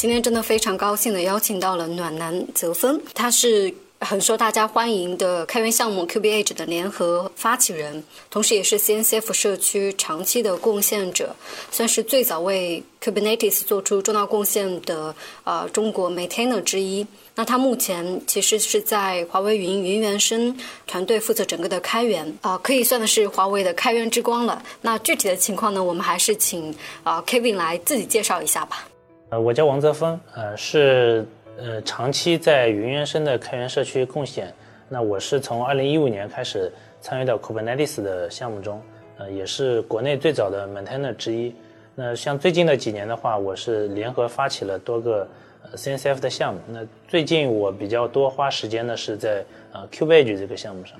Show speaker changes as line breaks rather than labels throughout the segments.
今天真的非常高兴的邀请到了暖男泽峰，他是。很受大家欢迎的开源项目 QBH 的联合发起人，同时也是 CNCF 社区长期的贡献者，算是最早为 Kubernetes 做出重大贡献的呃中国 Maintainer 之一。那他目前其实是在华为云云原生团队负责整个的开源，啊，可以算的是华为的开源之光了。那具体的情况呢，我们还是请啊 Kevin 来自己介绍一下吧。
呃，我叫王泽峰，呃是。呃，长期在云原生的开源社区贡献。那我是从二零一五年开始参与到 Kubernetes 的项目中，呃，也是国内最早的 maintainer 之一。那像最近的几年的话，我是联合发起了多个 CNCF 的项目。那最近我比较多花时间的是在呃 Kubage 这个项目上。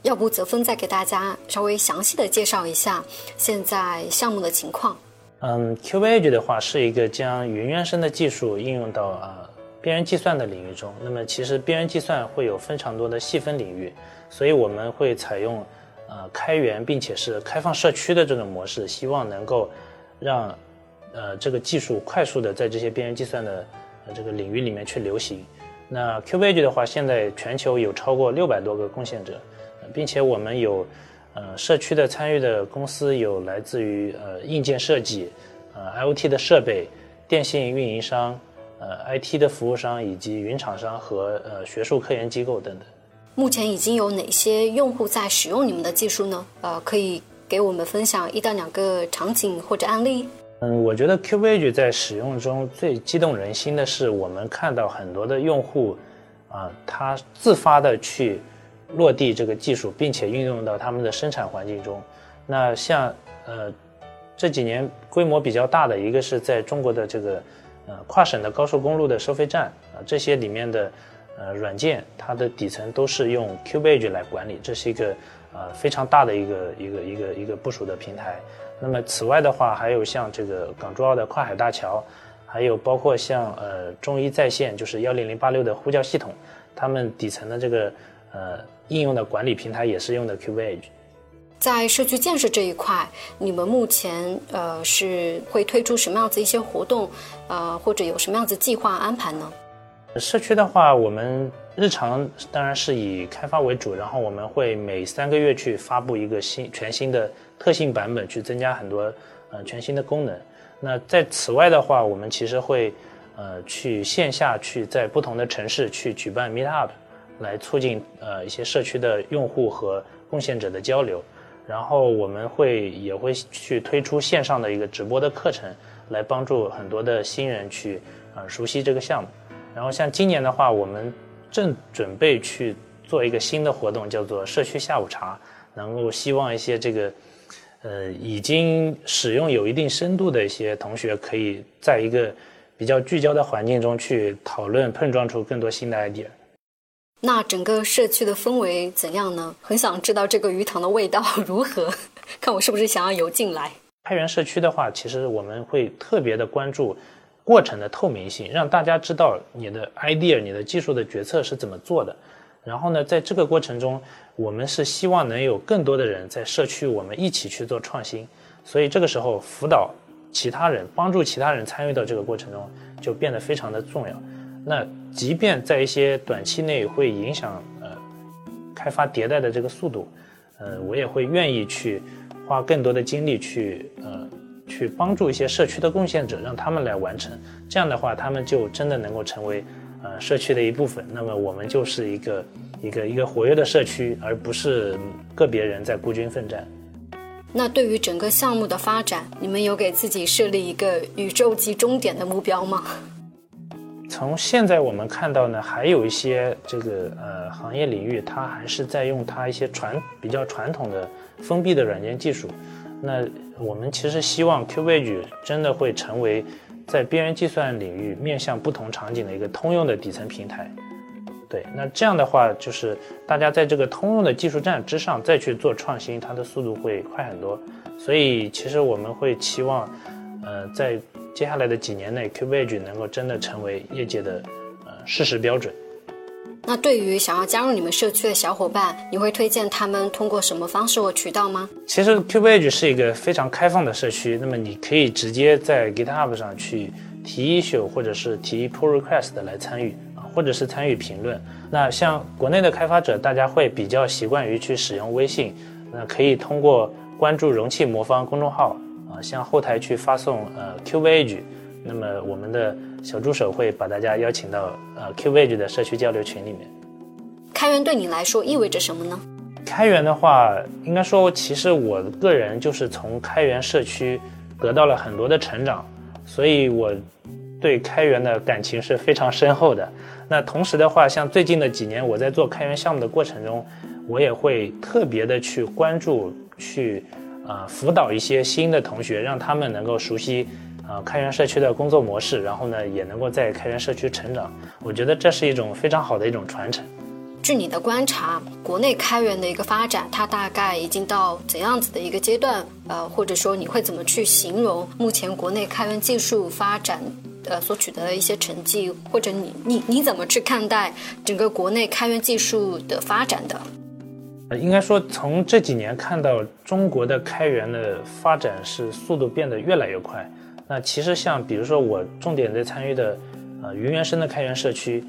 要不泽峰再给大家稍微详细的介绍一下现在项目的情况？
嗯，Kubage 的话是一个将云原生的技术应用到啊。边缘计算的领域中，那么其实边缘计算会有非常多的细分领域，所以我们会采用呃开源并且是开放社区的这种模式，希望能够让呃这个技术快速的在这些边缘计算的呃这个领域里面去流行。那 Kubage 的话，现在全球有超过六百多个贡献者，并且我们有呃社区的参与的公司有来自于呃硬件设计、呃 IoT 的设备、电信运营商。呃，IT 的服务商以及云厂商和呃学术科研机构等等。
目前已经有哪些用户在使用你们的技术呢？呃，可以给我们分享一到两个场景或者案例。
嗯，我觉得 Kubage 在使用中最激动人心的是，我们看到很多的用户啊，他自发的去落地这个技术，并且运用到他们的生产环境中。那像呃这几年规模比较大的一个是在中国的这个。呃，跨省的高速公路的收费站啊，这些里面的呃软件，它的底层都是用 Kubage 来管理，这是一个呃非常大的一个一个一个一个部署的平台。那么此外的话，还有像这个港珠澳的跨海大桥，还有包括像呃中医在线，就是幺零零八六的呼叫系统，他们底层的这个呃应用的管理平台也是用的 Qwage。
在社区建设这一块，你们目前呃是会推出什么样子一些活动，呃或者有什么样子计划安排呢？
社区的话，我们日常当然是以开发为主，然后我们会每三个月去发布一个新全新的特性版本，去增加很多呃全新的功能。那在此外的话，我们其实会呃去线下去在不同的城市去举办 meet up，来促进呃一些社区的用户和贡献者的交流。然后我们会也会去推出线上的一个直播的课程，来帮助很多的新人去啊熟悉这个项目。然后像今年的话，我们正准备去做一个新的活动，叫做社区下午茶，能够希望一些这个呃已经使用有一定深度的一些同学，可以在一个比较聚焦的环境中去讨论，碰撞出更多新的 idea。
那整个社区的氛围怎样呢？很想知道这个鱼塘的味道 如何，看我是不是想要游进来。
开源社区的话，其实我们会特别的关注过程的透明性，让大家知道你的 idea、你的技术的决策是怎么做的。然后呢，在这个过程中，我们是希望能有更多的人在社区，我们一起去做创新。所以这个时候，辅导其他人、帮助其他人参与到这个过程中，就变得非常的重要。那即便在一些短期内会影响呃开发迭代的这个速度，呃，我也会愿意去花更多的精力去呃去帮助一些社区的贡献者，让他们来完成。这样的话，他们就真的能够成为呃社区的一部分。那么我们就是一个一个一个活跃的社区，而不是个别人在孤军奋战。
那对于整个项目的发展，你们有给自己设立一个宇宙级终点的目标吗？
从现在我们看到呢，还有一些这个呃行业领域，它还是在用它一些传比较传统的封闭的软件技术。那我们其实希望 Qubage 真的会成为在边缘计算领域面向不同场景的一个通用的底层平台。对，那这样的话，就是大家在这个通用的技术栈之上再去做创新，它的速度会快很多。所以其实我们会期望，呃，在接下来的几年内，Qubage 能够真的成为业界的呃事实标准。
那对于想要加入你们社区的小伙伴，你会推荐他们通过什么方式或渠道吗？
其实 Qubage 是一个非常开放的社区，那么你可以直接在 GitHub 上去提 issue 或者是提 pull request 来参与啊，或者是参与评论。那像国内的开发者，大家会比较习惯于去使用微信，那可以通过关注容器魔方公众号啊，向后台去发送呃 Qubage，那么我们的。小助手会把大家邀请到呃 Qage 的社区交流群里面。
开源对你来说意味着什么呢？
开源的话，应该说，其实我个人就是从开源社区得到了很多的成长，所以我对开源的感情是非常深厚的。那同时的话，像最近的几年，我在做开源项目的过程中，我也会特别的去关注，去啊辅导一些新的同学，让他们能够熟悉。啊，开源社区的工作模式，然后呢，也能够在开源社区成长。我觉得这是一种非常好的一种传承。
据你的观察，国内开源的一个发展，它大概已经到怎样子的一个阶段？呃，或者说你会怎么去形容目前国内开源技术发展呃所取得的一些成绩？或者你你你怎么去看待整个国内开源技术的发展的？
应该说从这几年看到中国的开源的发展是速度变得越来越快。那其实像比如说我重点在参与的，呃云原生的开源社区，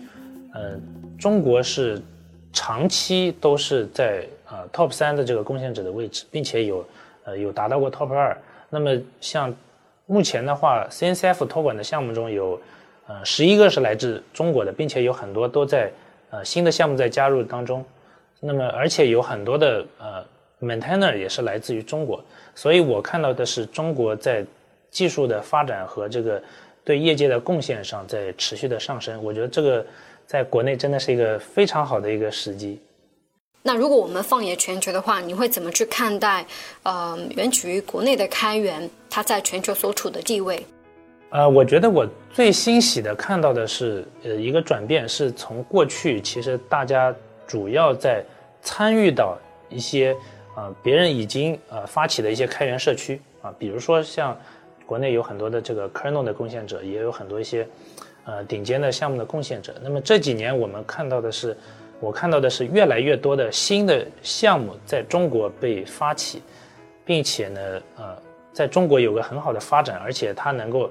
呃中国是长期都是在呃 top 三的这个贡献者的位置，并且有呃有达到过 top 二。那么像目前的话，CNCF 托管的项目中有呃十一个是来自中国的，并且有很多都在呃新的项目在加入当中。那么而且有很多的呃 maintainer 也是来自于中国，所以我看到的是中国在技术的发展和这个对业界的贡献上在持续的上升，我觉得这个在国内真的是一个非常好的一个时机。
那如果我们放眼全球的话，你会怎么去看待呃源起于国内的开源它在全球所处的地位？
呃，我觉得我最欣喜的看到的是呃一个转变，是从过去其实大家主要在参与到一些啊别人已经呃发起的一些开源社区啊，比如说像。国内有很多的这个 kernel 的贡献者，也有很多一些，呃，顶尖的项目的贡献者。那么这几年我们看到的是，我看到的是越来越多的新的项目在中国被发起，并且呢，呃，在中国有个很好的发展，而且它能够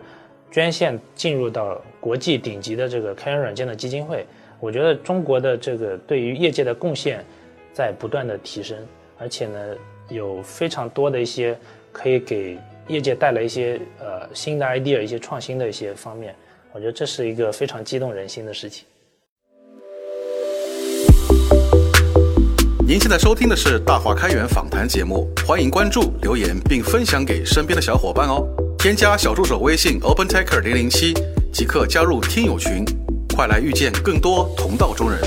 捐献进入到国际顶级的这个开源软件的基金会。我觉得中国的这个对于业界的贡献在不断的提升，而且呢，有非常多的一些可以给。业界带来一些呃新的 idea，一些创新的一些方面，我觉得这是一个非常激动人心的事情。
您现在收听的是大话开源访谈节目，欢迎关注、留言并分享给身边的小伙伴哦。添加小助手微信 OpenTaker 零零七，即刻加入听友群，快来遇见更多同道中人。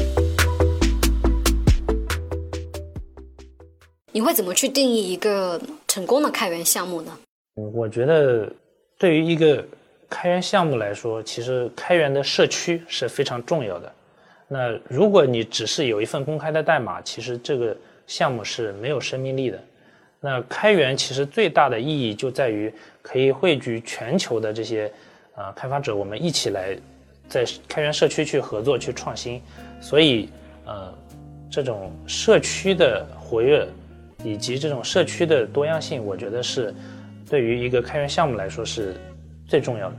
你会怎么去定义一个成功的开源项目呢？
我觉得，对于一个开源项目来说，其实开源的社区是非常重要的。那如果你只是有一份公开的代码，其实这个项目是没有生命力的。那开源其实最大的意义就在于可以汇聚全球的这些啊开发者，我们一起来在开源社区去合作去创新。所以，呃，这种社区的活跃以及这种社区的多样性，我觉得是。对于一个开源项目来说是最重要的。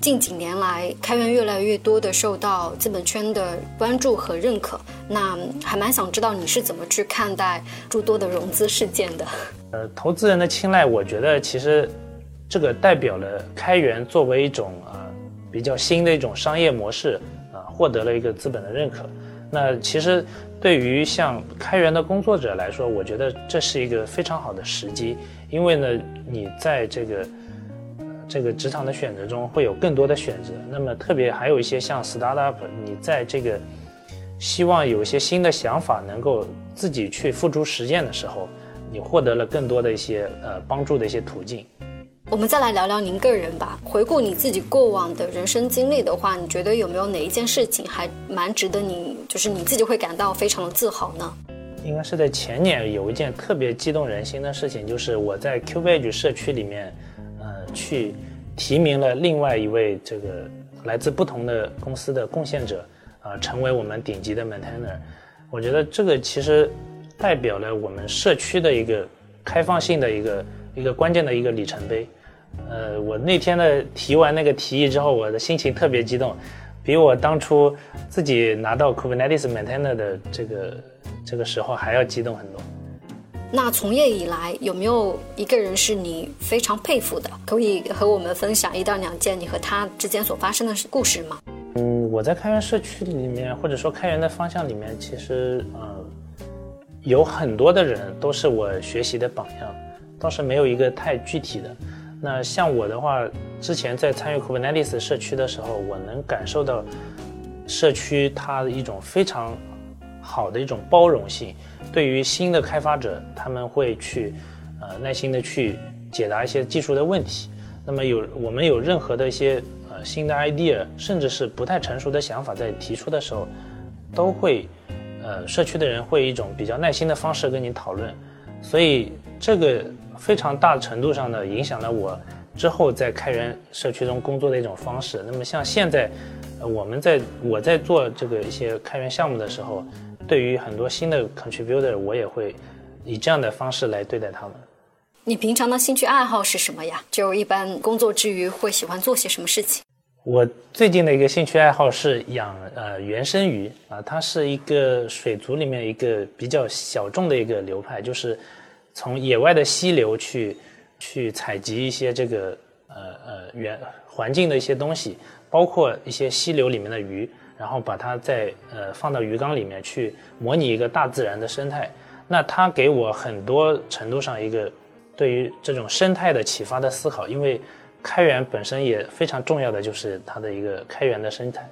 近几年来，开源越来越多的受到资本圈的关注和认可。那还蛮想知道你是怎么去看待诸多的融资事件的？
呃，投资人的青睐，我觉得其实这个代表了开源作为一种啊比较新的一种商业模式啊，获得了一个资本的认可。那其实对于像开源的工作者来说，我觉得这是一个非常好的时机，因为呢，你在这个这个职场的选择中会有更多的选择。那么特别还有一些像 startup，你在这个希望有一些新的想法能够自己去付诸实践的时候，你获得了更多的一些呃帮助的一些途径。
我们再来聊聊您个人吧。回顾你自己过往的人生经历的话，你觉得有没有哪一件事情还蛮值得你，就是你自己会感到非常的自豪呢？
应该是在前年有一件特别激动人心的事情，就是我在 Qbage 社区里面，呃，去提名了另外一位这个来自不同的公司的贡献者，啊，成为我们顶级的 maintainer。我觉得这个其实代表了我们社区的一个开放性的一个。一个关键的一个里程碑，呃，我那天的提完那个提议之后，我的心情特别激动，比我当初自己拿到 Kubernetes Maintainer 的这个这个时候还要激动很多。
那从业以来，有没有一个人是你非常佩服的？可以和我们分享一到两件你和他之间所发生的故事吗？
嗯，我在开源社区里面，或者说开源的方向里面，其实呃，有很多的人都是我学习的榜样。倒是没有一个太具体的。那像我的话，之前在参与 Kubernetes 社区的时候，我能感受到社区它的一种非常好的一种包容性。对于新的开发者，他们会去呃耐心的去解答一些技术的问题。那么有我们有任何的一些呃新的 idea，甚至是不太成熟的想法在提出的时候，都会呃社区的人会以一种比较耐心的方式跟你讨论。所以这个。非常大程度上的影响了我之后在开源社区中工作的一种方式。那么像现在，呃，我们在我在做这个一些开源项目的时候，对于很多新的 contributor，我也会以这样的方式来对待他们。
你平常的兴趣爱好是什么呀？就一般工作之余会喜欢做些什么事情？
我最近的一个兴趣爱好是养呃原生鱼啊，它是一个水族里面一个比较小众的一个流派，就是。从野外的溪流去，去采集一些这个呃呃原环境的一些东西，包括一些溪流里面的鱼，然后把它再呃放到鱼缸里面去模拟一个大自然的生态。那它给我很多程度上一个对于这种生态的启发的思考，因为开源本身也非常重要的就是它的一个开源的生态。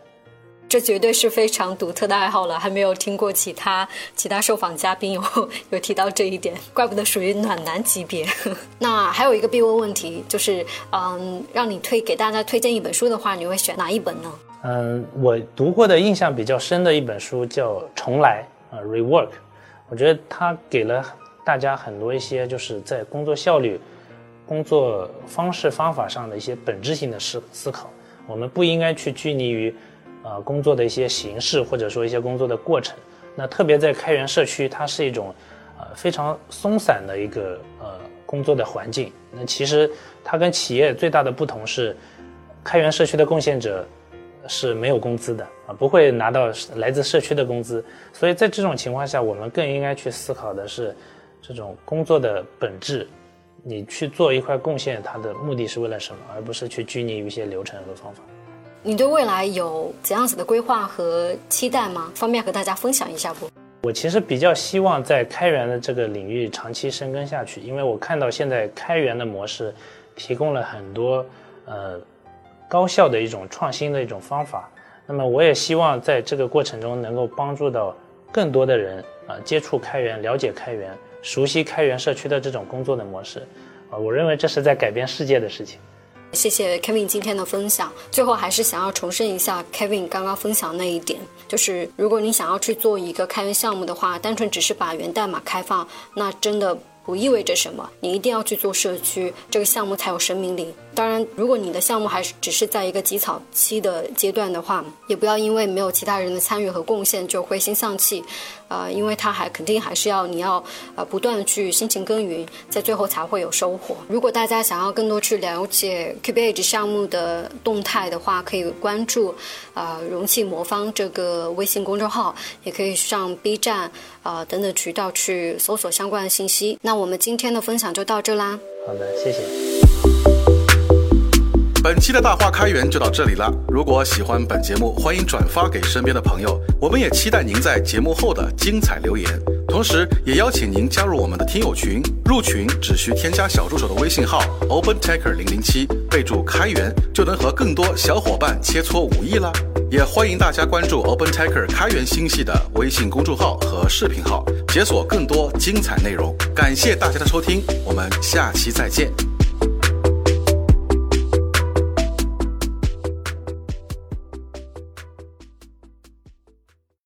这绝对是非常独特的爱好了，还没有听过其他其他受访嘉宾有有提到这一点，怪不得属于暖男级别。那还有一个必问问题，就是嗯，让你推给大家推荐一本书的话，你会选哪一本呢？
嗯，我读过的印象比较深的一本书叫《重来》啊，Rework。我觉得它给了大家很多一些就是在工作效率、工作方式方法上的一些本质性的思思考。我们不应该去拘泥于。呃，工作的一些形式或者说一些工作的过程，那特别在开源社区，它是一种呃非常松散的一个呃工作的环境。那其实它跟企业最大的不同是，开源社区的贡献者是没有工资的啊，不会拿到来自社区的工资。所以在这种情况下，我们更应该去思考的是这种工作的本质。你去做一块贡献，它的目的是为了什么，而不是去拘泥于一些流程和方法。
你对未来有怎样子的规划和期待吗？方便和大家分享一下不？
我其实比较希望在开源的这个领域长期深耕下去，因为我看到现在开源的模式提供了很多呃高效的一种创新的一种方法。那么我也希望在这个过程中能够帮助到更多的人啊接触开源、了解开源、熟悉开源社区的这种工作的模式啊，我认为这是在改变世界的事情。
谢谢 Kevin 今天的分享。最后还是想要重申一下 Kevin 刚刚分享那一点，就是如果你想要去做一个开源项目的话，单纯只是把源代码开放，那真的不意味着什么。你一定要去做社区，这个项目才有生命力。当然，如果你的项目还是只是在一个极草期的阶段的话，也不要因为没有其他人的参与和贡献就灰心丧气，呃，因为他还肯定还是要你要呃不断的去辛勤耕耘，在最后才会有收获。如果大家想要更多去了解 Kubage 项目的动态的话，可以关注呃容器魔方这个微信公众号，也可以上 B 站啊等等渠道去搜索相关的信息。那我们今天的分享就到这啦。
好的，谢谢。
本期的大话开源就到这里了。如果喜欢本节目，欢迎转发给身边的朋友。我们也期待您在节目后的精彩留言，同时也邀请您加入我们的听友群。入群只需添加小助手的微信号 OpenTaker 零零七，备注开源，就能和更多小伙伴切磋武艺了。也欢迎大家关注 OpenTaker 开源星系的微信公众号和视频号，解锁更多精彩内容。感谢大家的收听，我们下期再见。